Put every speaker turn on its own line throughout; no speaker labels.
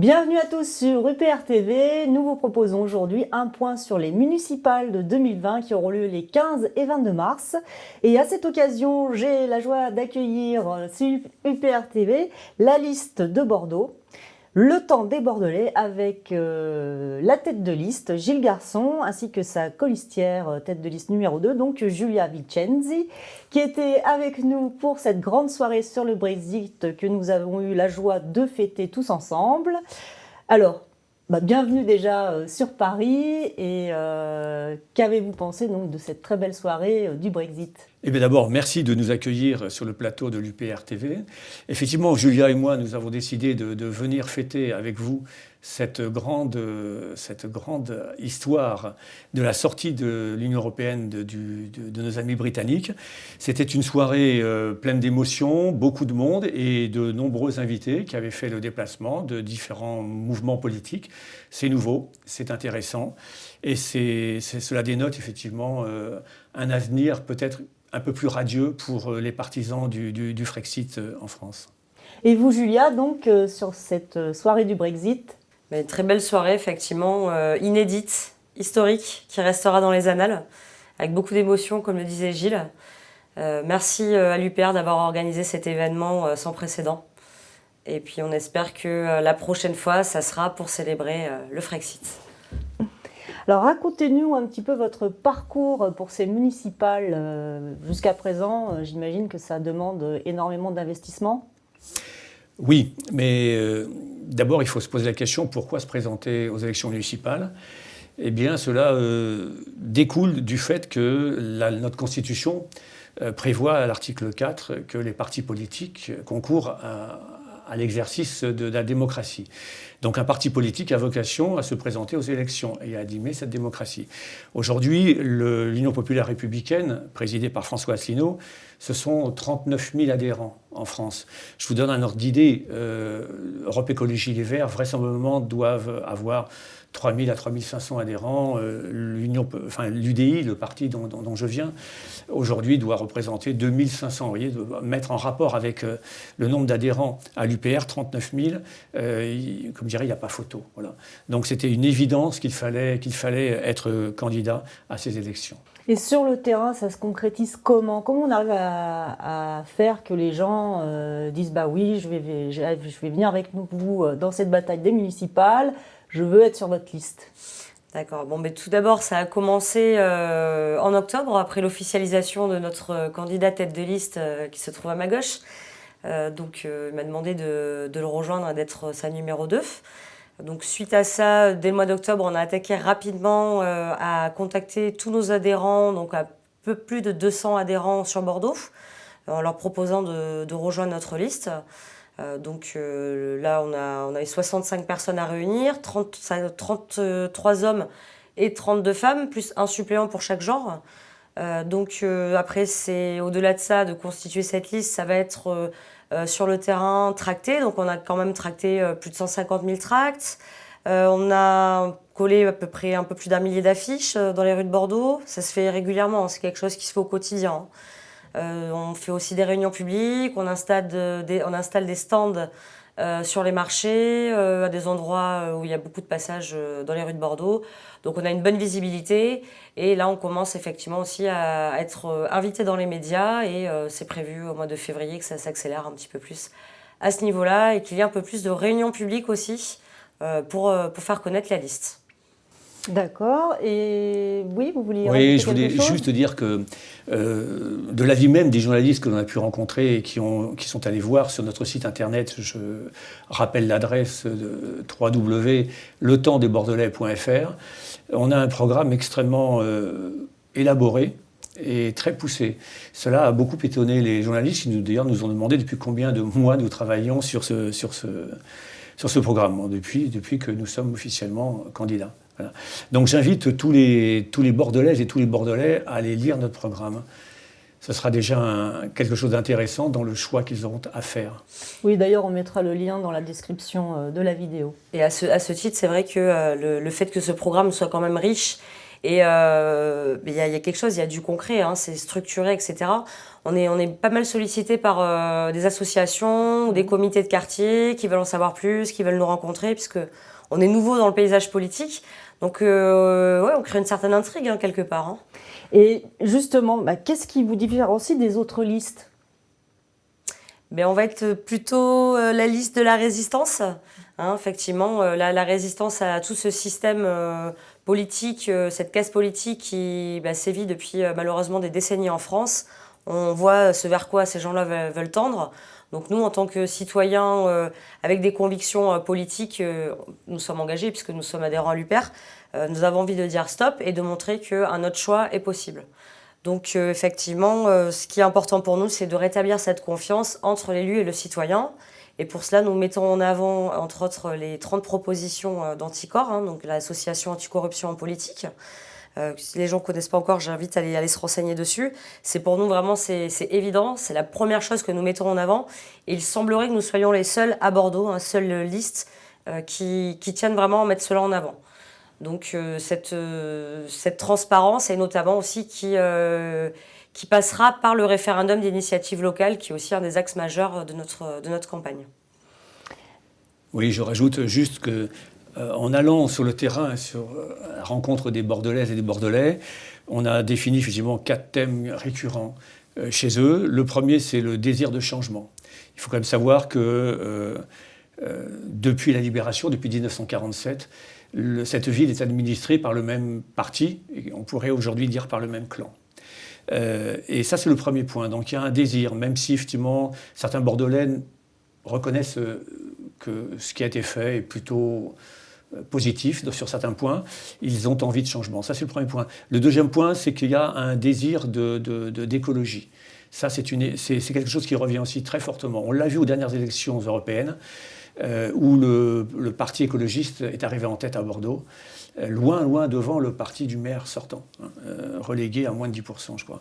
Bienvenue à tous sur UPR TV. Nous vous proposons aujourd'hui un point sur les municipales de 2020 qui auront lieu les 15 et 22 mars. Et à cette occasion, j'ai la joie d'accueillir sur UPR TV la liste de Bordeaux. Le temps des Bordelais avec euh, la tête de liste, Gilles Garçon, ainsi que sa colistière euh, tête de liste numéro 2, donc Julia Vicenzi, qui était avec nous pour cette grande soirée sur le Brexit que nous avons eu la joie de fêter tous ensemble. Alors, bah, bienvenue déjà euh, sur Paris et qu'avez-vous pensé donc de cette très belle soirée du Brexit?
Eh bien d'abord, merci de nous accueillir sur le plateau de l'UPR TV. Effectivement, Julia et moi, nous avons décidé de, venir fêter avec vous cette grande, cette grande histoire de la sortie de l'Union européenne de, nos amis britanniques. C'était une soirée euh, pleine d'émotions, beaucoup de monde et de nombreux invités qui avaient fait le déplacement de différents mouvements politiques. C'est nouveau, c'est intéressant et cela dénote effectivement euh, un avenir peut-être un peu plus radieux pour euh, les partisans du, du, Frexit en France.
Et vous, Julia, donc, sur cette soirée du Brexit
Une très belle soirée, effectivement, inédite, historique, qui restera dans les annales, avec beaucoup d'émotions, comme le disait Gilles. merci à l'UPR d'avoir organisé cet événement sans précédent. Et puis on espère que la prochaine fois, ça sera pour célébrer le Frexit.
Alors racontez-nous un petit peu votre parcours pour ces municipales euh, jusqu'à présent. Euh, j'imagine que ça demande énormément d'investissement.
Oui, mais euh, d'abord il faut se poser la question pourquoi se présenter aux élections municipales? Eh bien cela découle du fait que notre Constitution prévoit à l'article 4 que les partis politiques concourent à, à l'exercice de, la démocratie. Donc un parti politique a vocation à se présenter aux élections et à animer cette démocratie. Aujourd'hui, l'Union populaire républicaine, présidée par François Asselineau, ce sont 39 000 adhérents en France. Je vous donne un ordre d'idée. Euh, Europe Écologie Les Verts, vraisemblablement, doivent avoir 3 000 à 3 500 adhérents. Euh, enfin, L'UDI, le parti dont, je viens, aujourd'hui doit représenter 2 500. Vous voyez, mettre en rapport avec euh, le nombre d'adhérents à l'UPR, 39 000, comme je dirais, il n'y a pas photo. Voilà. Donc c'était une évidence qu'il fallait, qu'il fallait être candidat à ces élections.
Et sur le terrain, ça se concrétise comment? Comment on arrive à, faire que les gens euh, disent bah oui, je vais, je vais venir avec vous euh, dans cette bataille des municipales, je veux être sur votre liste
D'accord. Bon, mais tout d'abord, ça a commencé euh, en octobre, après l'officialisation de notre candidat tête de liste qui se trouve à ma gauche. donc, il m'a demandé de, de, le rejoindre et d'être sa numéro 2. Donc suite à ça, dès le mois d'octobre, on a attaqué rapidement euh, à contacter tous nos adhérents, donc à peu plus de 200 adhérents sur Bordeaux, euh, en leur proposant de, rejoindre notre liste. Euh, donc là, on a, on 65 personnes à réunir, 33 hommes et 32 femmes, plus un suppléant pour chaque genre. donc après, c'est au-delà de ça, de constituer cette liste, ça va être sur le terrain tracté. Donc on a quand même tracté euh, plus de 150 000 tracts. Euh, on a collé à peu près un peu plus d'un millier d'affiches dans les rues de Bordeaux. Ça se fait régulièrement, c'est quelque chose qui se fait au quotidien. on fait aussi des réunions publiques, on installe des, on installe des stands sur les marchés, à des endroits où il y a beaucoup de passages dans les rues de Bordeaux. Donc on a une bonne visibilité et là on commence effectivement aussi à être euh, invité dans les médias et euh, c'est prévu au mois de février que ça s'accélère un petit peu plus à ce niveau-là et qu'il y ait un peu plus de réunions publiques aussi euh, pour, pour faire connaître la liste.
D'accord. Et oui, vous vouliez.
Oui, je voulais juste dire que euh, de l'avis même des journalistes que l'on a pu rencontrer et qui, ont, qui sont allés voir sur notre site internet, je rappelle l'adresse de www.letempsdesbordelais.fr, on a un programme extrêmement euh, élaboré et très poussé. Cela a beaucoup étonné les journalistes qui nous, d'ailleurs nous ont demandé depuis combien de mois nous travaillons sur ce, sur ce, sur ce programme, depuis, depuis que nous sommes officiellement candidats. Donc j'invite tous les, tous les Bordelaises et tous les Bordelais à aller lire notre programme. Ce sera déjà quelque chose d'intéressant dans le choix qu'ils auront à faire.
Oui, d'ailleurs, on mettra le lien dans la description euh, de la vidéo.
Et à ce, à ce titre, c'est vrai que euh, le, le, fait que ce programme soit quand même riche Et il y, a quelque chose, il y a du concret, hein, c'est structuré, etc. On est, on est pas mal sollicité par des associations ou des comités de quartier qui veulent en savoir plus, qui veulent nous rencontrer, puisque on est nouveau dans le paysage politique. Donc, ouais, on crée une certaine intrigue, hein, quelque part. Hein.
Et justement, bah, qu'est-ce qui vous différencie des autres listes?
Mais on va être plutôt euh, la liste de la résistance. Hein, effectivement, euh, la, résistance à tout ce système euh, politique, cette casse politique qui bah, sévit depuis malheureusement des décennies en France. On voit ce vers quoi ces gens-là veulent, tendre. Donc nous, en tant que citoyens avec des convictions politiques, nous sommes engagés puisque nous sommes adhérents à l'UPER. nous avons envie de dire stop et de montrer qu'un autre choix est possible. Donc euh, effectivement, euh, ce qui est important pour nous, c'est de rétablir cette confiance entre l'élu et le citoyen. Et pour cela, nous mettons en avant, entre autres, les 30 propositions euh, d'Anticor, hein, donc l'association anticorruption en politique. Si les gens ne connaissent pas encore, j'invite à aller, se renseigner dessus. C'est pour nous vraiment, c'est évident, c'est la première chose que nous mettons en avant. Et il semblerait que nous soyons les seuls à Bordeaux, un seule liste qui, qui tiennent vraiment à mettre cela en avant. Donc euh, cette, euh, cette transparence est notamment aussi qui, euh, qui passera par le référendum d'initiative locale, qui est aussi un des axes majeurs de notre, de notre campagne.
Oui, je rajoute juste que en allant sur le terrain, sur la rencontre des Bordelaises et des Bordelais, on a défini effectivement quatre thèmes récurrents chez eux. Le premier, c'est le désir de changement. Il faut quand même savoir que depuis la libération, depuis 1947, cette ville est administrée par le même parti, et on pourrait aujourd'hui dire par le même clan. Euh, et ça, c'est le premier point. Donc il y a un désir, même si effectivement certains Bordelais reconnaissent euh, que ce qui a été fait est plutôt euh, positif sur certains points, ils ont envie de changement. Ça, c'est le premier point. Le deuxième point, c'est qu'il y a un désir d'écologie. De, ça, c'est quelque chose qui revient aussi très fortement. On l'a vu aux dernières élections européennes. Euh, où le, parti écologiste est arrivé en tête à Bordeaux, loin, loin devant le parti du maire sortant, hein, euh, relégué à moins de 10%, je crois.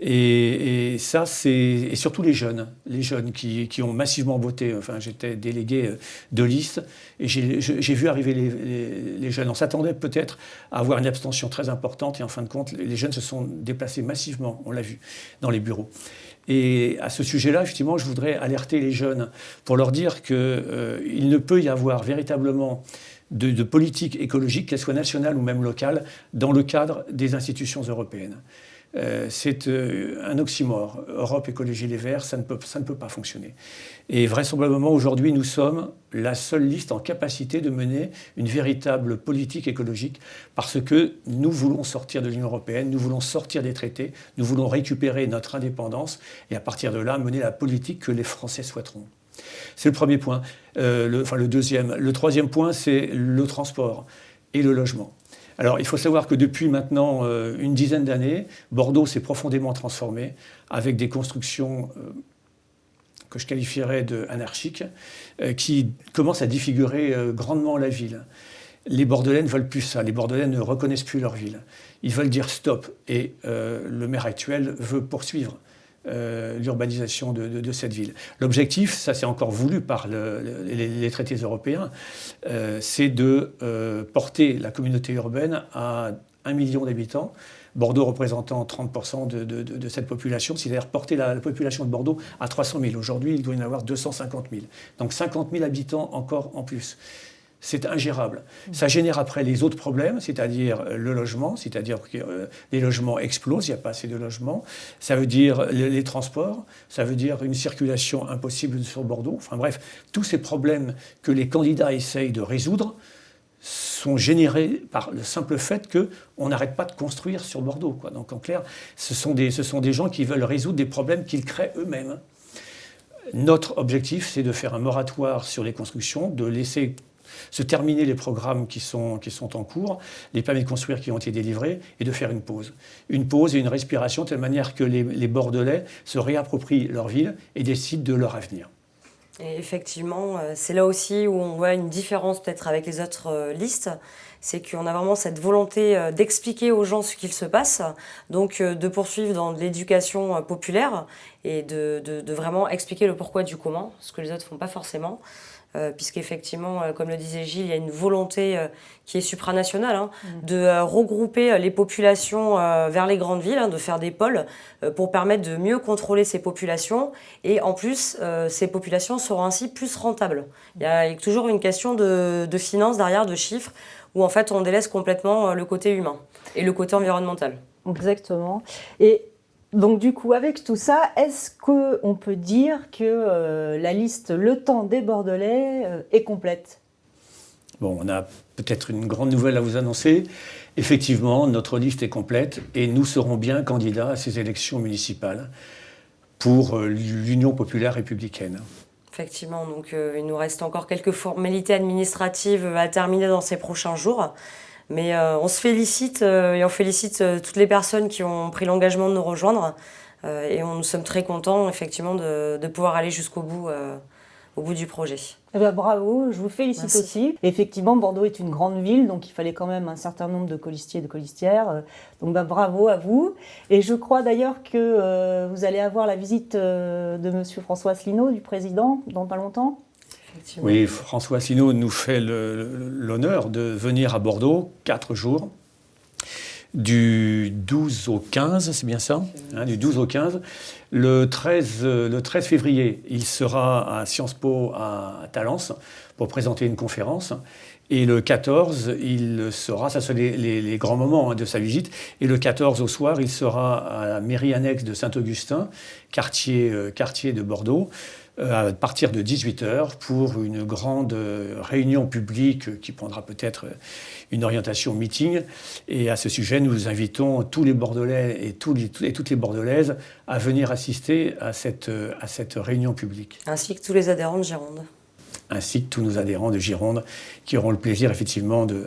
Et, ça, c'est. Et surtout les jeunes, les jeunes qui, ont massivement voté. Enfin, j'étais délégué de liste et j'ai vu arriver les, jeunes. On s'attendait peut-être à avoir une abstention très importante et en fin de compte, les jeunes se sont déplacés massivement, on l'a vu, dans les bureaux. Et à ce sujet-là, effectivement, je voudrais alerter les jeunes pour leur dire qu'il euh, ne peut y avoir véritablement de, politique écologique, qu'elle soit nationale ou même locale, dans le cadre des institutions européennes. Euh, c'est euh, un oxymore. Europe, écologie, les Verts, ça ne peut, ça ne peut pas fonctionner. Et vraisemblablement, aujourd'hui, nous sommes la seule liste en capacité de mener une véritable politique écologique parce que nous voulons sortir de l'Union européenne, nous voulons sortir des traités, nous voulons récupérer notre indépendance et à partir de là, mener la politique que les Français souhaiteront. C'est le premier point. Euh, le, enfin, le deuxième. Le troisième point, c'est le transport et le logement. Alors, il faut savoir que depuis maintenant euh, une dizaine d'années, Bordeaux s'est profondément transformé avec des constructions euh, que je qualifierais de anarchiques, euh, qui commencent à défigurer grandement la ville. Les Bordelais ne veulent plus ça. Les Bordelais ne reconnaissent plus leur ville. Ils veulent dire stop. Et le maire actuel veut poursuivre. Euh, l'urbanisation de, cette ville. L'objectif, ça c'est encore voulu par les, traités européens, euh, c'est de euh, porter la communauté urbaine à un million d'habitants. Bordeaux représentant 30% de, cette population, c'est-à-dire porter la, la, population de Bordeaux à 300 000. Aujourd'hui, il doit y en avoir 250 000. Donc 50 000 habitants encore en plus c'est ingérable. Ça génère après les autres problèmes, c'est-à-dire euh, le logement, c'est-à-dire que euh, les logements explosent, il n'y a pas assez de logements. Ça veut dire les, transports, ça veut dire une circulation impossible sur Bordeaux. Enfin bref, tous ces problèmes que les candidats essayent de résoudre sont générés par le simple fait qu'on n'arrête pas de construire sur Bordeaux. Donc en clair, ce sont, des, ce sont des gens qui veulent résoudre des problèmes qu'ils créent eux-mêmes. Notre objectif, c'est de faire un moratoire sur les constructions, de laisser se terminer les programmes qui sont, qui sont en cours, les permis de construire qui ont été délivrés, et de faire une pause. Une pause et une respiration de telle manière que les, Bordelais se réapproprient leur ville et décident de leur avenir.
Effectivement, euh, c'est là aussi où on voit une différence peut-être avec les autres euh, listes, c'est qu'on a vraiment cette volonté euh, d'expliquer aux gens ce qu'il se passe, donc de poursuivre dans l'éducation populaire et de, de, vraiment expliquer le pourquoi du comment, ce que les autres font pas forcément. Euh, puisqu'effectivement, euh, comme le disait Gilles, il y a une volonté euh, qui est supranationale hein, mm. de regrouper les populations vers les grandes villes, hein, de faire des pôles pour permettre de mieux contrôler ces populations. Et en plus, ces populations seront ainsi plus rentables. Il y a toujours une question de, de finances derrière, de chiffres, où en fait on délaisse complètement le côté humain et le côté environnemental.
Exactement. Et donc du coup, avec tout ça, est-ce qu'on peut dire que euh, la liste Le Temps des Bordelais euh, est complète?
Bon, on a peut-être une grande nouvelle à vous annoncer. Effectivement, notre liste est complète et nous serons bien candidats à ces élections municipales pour euh, l'Union populaire républicaine.
Effectivement, donc il nous reste encore quelques formalités administratives à terminer dans ces prochains jours. Mais euh, on se félicite euh, et on félicite euh, toutes les personnes qui ont pris l'engagement de nous rejoindre. et on, nous sommes très contents, effectivement, de, pouvoir aller jusqu'au bout, au bout du projet.
Eh ben, bravo, je vous félicite aussi. Effectivement, Bordeaux est une grande ville, donc il fallait quand même un certain nombre de colistiers et de colistières. Donc bah, bravo à vous. Et je crois d'ailleurs que vous allez avoir la visite de Monsieur François Asselineau, du président, dans pas longtemps.
Oui, François Asselineau nous fait l'honneur de venir à Bordeaux quatre jours, du 12 au 15, c'est bien ça hein, Du 12 au 15. Le 13, le 13 février, il sera à Sciences Po à Talence pour présenter une conférence. Et le 14, il sera, ça sont les, grands moments hein, de sa visite, et le 14 au soir, il sera à la mairie annexe de Saint-Augustin, quartier, euh, de Bordeaux, euh, à partir de 18h pour une grande réunion publique qui prendra peut-être une orientation meeting. Et à ce sujet, nous invitons tous les Bordelais et, toutes les Bordelaises à venir assister à cette, à cette réunion publique.
Ainsi que tous les adhérents de Gironde.
Ainsi que tous nos adhérents de Gironde qui auront le plaisir effectivement de,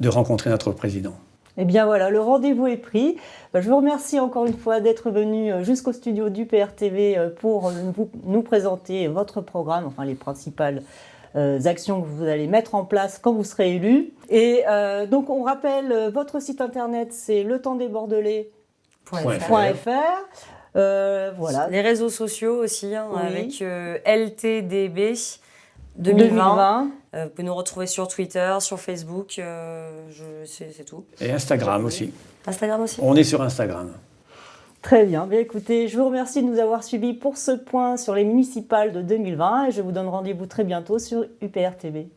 de rencontrer notre président.
Eh bien voilà, le rendez-vous est pris. Bah, je vous remercie encore une fois d'être venu euh, jusqu'au studio du PRTV euh, pour nous présenter votre programme, enfin les principales euh, actions que vous allez mettre en place quand vous serez élu. Et donc on rappelle, votre site internet c'est le temps des
voilà. Les réseaux sociaux aussi, hein, avec LTDB 2020. Euh, vous pouvez nous retrouver sur Twitter, sur Facebook, euh, c'est tout.
Et Instagram aussi.
Instagram aussi.
On est sur Instagram.
Très bien. bien. Écoutez, je vous remercie de nous avoir suivis pour ce point sur les municipales de 2020 et je vous donne rendez-vous très bientôt sur UPR TV.